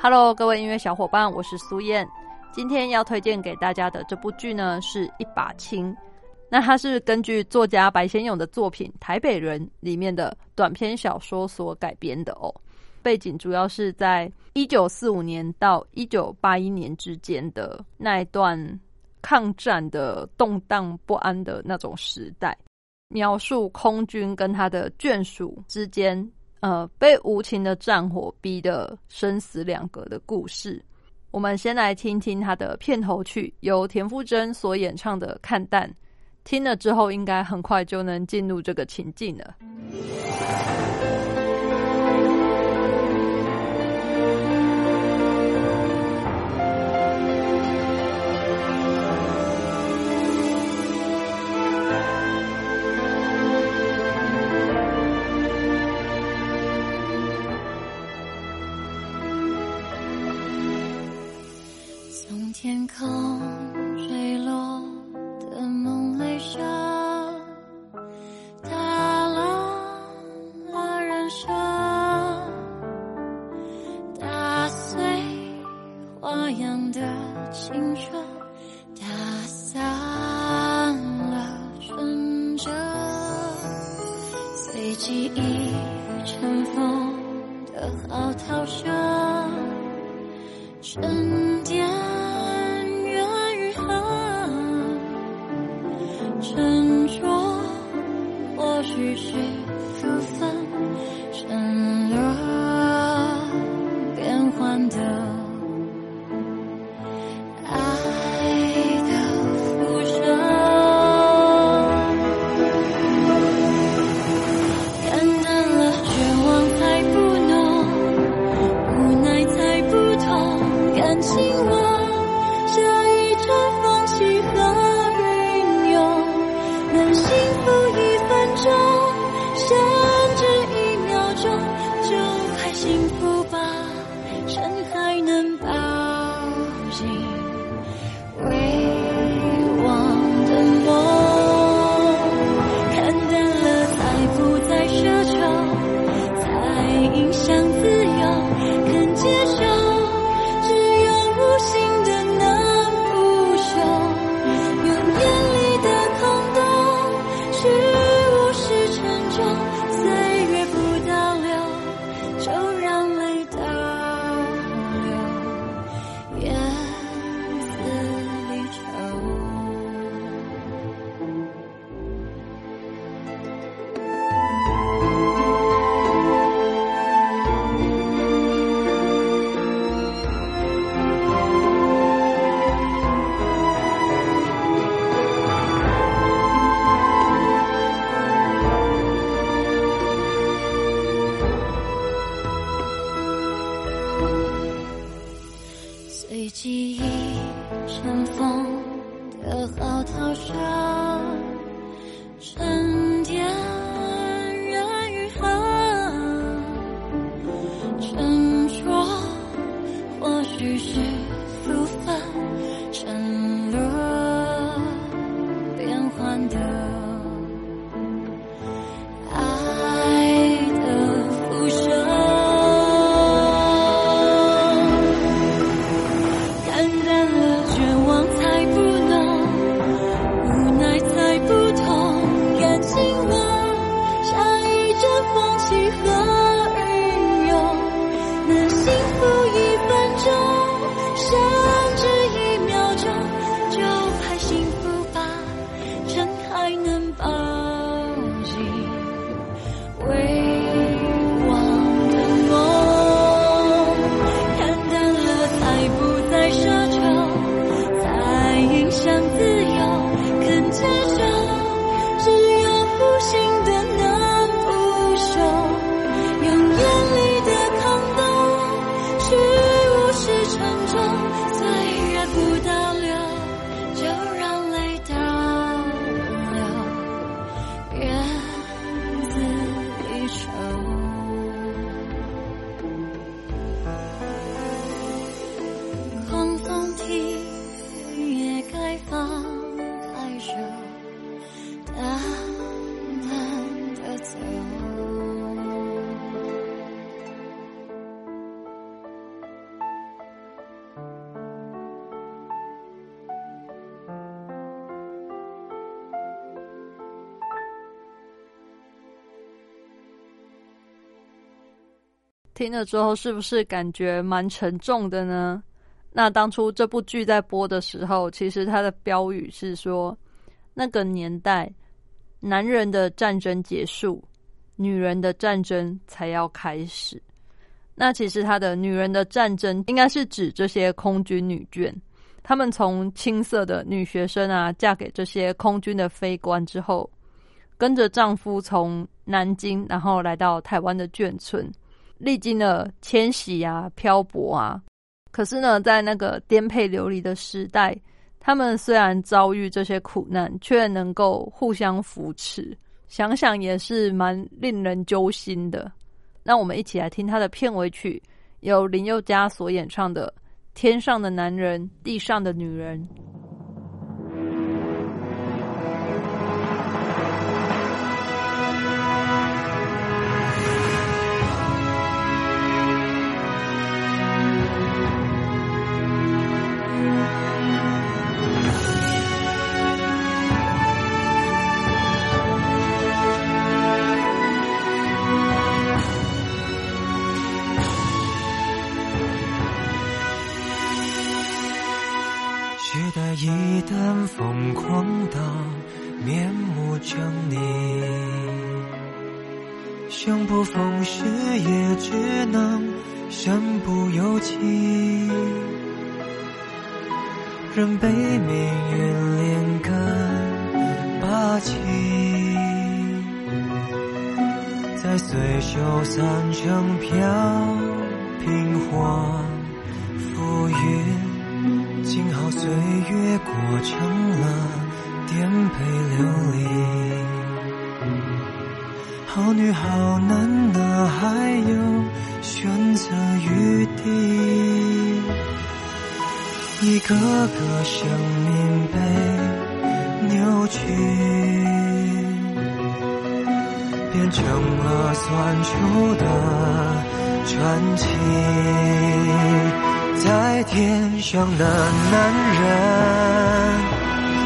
Hello，各位音乐小伙伴，我是苏燕。今天要推荐给大家的这部剧呢，是一把青。那它是根据作家白先勇的作品《台北人》里面的短篇小说所改编的哦。背景主要是在一九四五年到一九八一年之间的那一段抗战的动荡不安的那种时代，描述空军跟他的眷属之间。呃，被无情的战火逼得生死两隔的故事，我们先来听听他的片头曲，由田馥甄所演唱的《看淡》，听了之后应该很快就能进入这个情境了。的嚎啕声，沉淀。记忆尘封的嚎啕声。听了之后是不是感觉蛮沉重的呢？那当初这部剧在播的时候，其实它的标语是说，那个年代，男人的战争结束，女人的战争才要开始。那其实他的女人的战争，应该是指这些空军女眷，她们从青涩的女学生啊，嫁给这些空军的飞官之后，跟着丈夫从南京，然后来到台湾的眷村。历经了迁徙啊、漂泊啊，可是呢，在那个颠沛流离的时代，他们虽然遭遇这些苦难，却能够互相扶持，想想也是蛮令人揪心的。那我们一起来听他的片尾曲，由林宥嘉所演唱的《天上的男人，地上的女人》。一旦疯狂到面目狰狞，生不逢时也只能身不由己，任被命运连根拔起，在随手散成飘萍或浮云。幸好岁月过成了颠沛流离，好女好男哪还有选择余地？一个个生命被扭曲，变成了酸楚的传奇。在天上的男人，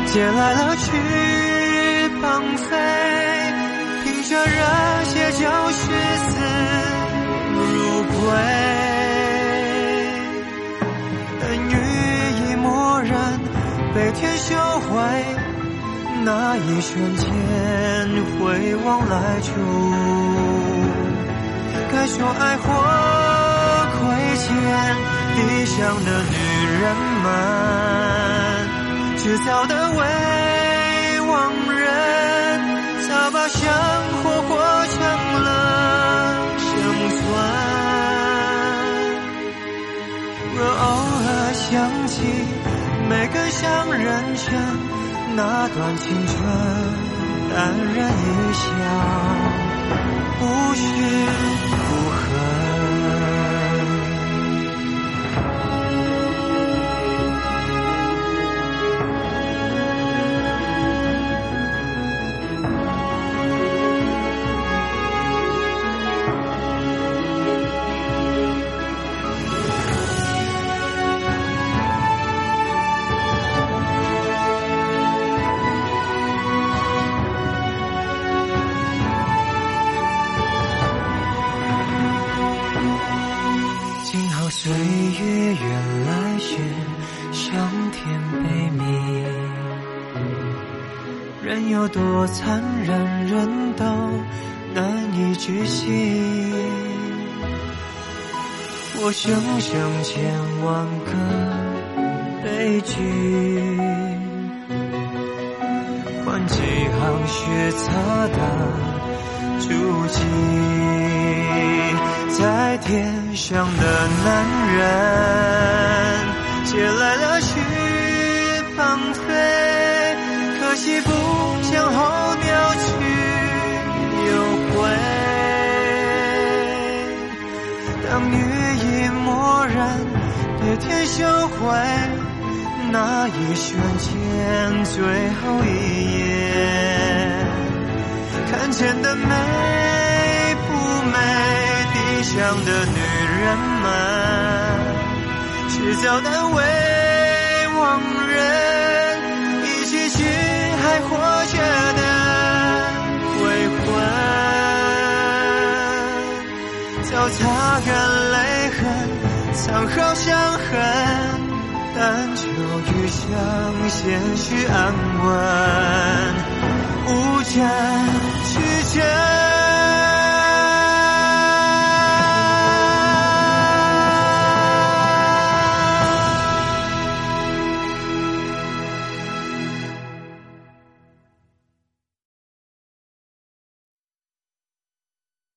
借来了翅膀飞，凭着热血就视死如归。等羽翼蓦然被天收回，那一瞬间回望来处，该说爱或亏欠。地上的女人们，制造的未亡人，早把生活活成了生存。若偶尔想起没跟上人生那段青春，淡然一笑，不岁月原来是向天悲悯，人有。多残忍，人都难以置信。我生生千万个悲剧，换几行血擦的足迹。在天上的男人，借来了翅膀飞，可惜不。向候鸟去又回，当羽翼蓦然被天收回，那一瞬间最后一眼，看见的美不美？想的女人们迟早难为亡人一起去还活着的鬼魂早擦干泪痕藏好伤痕但求余生些许安稳。无间去见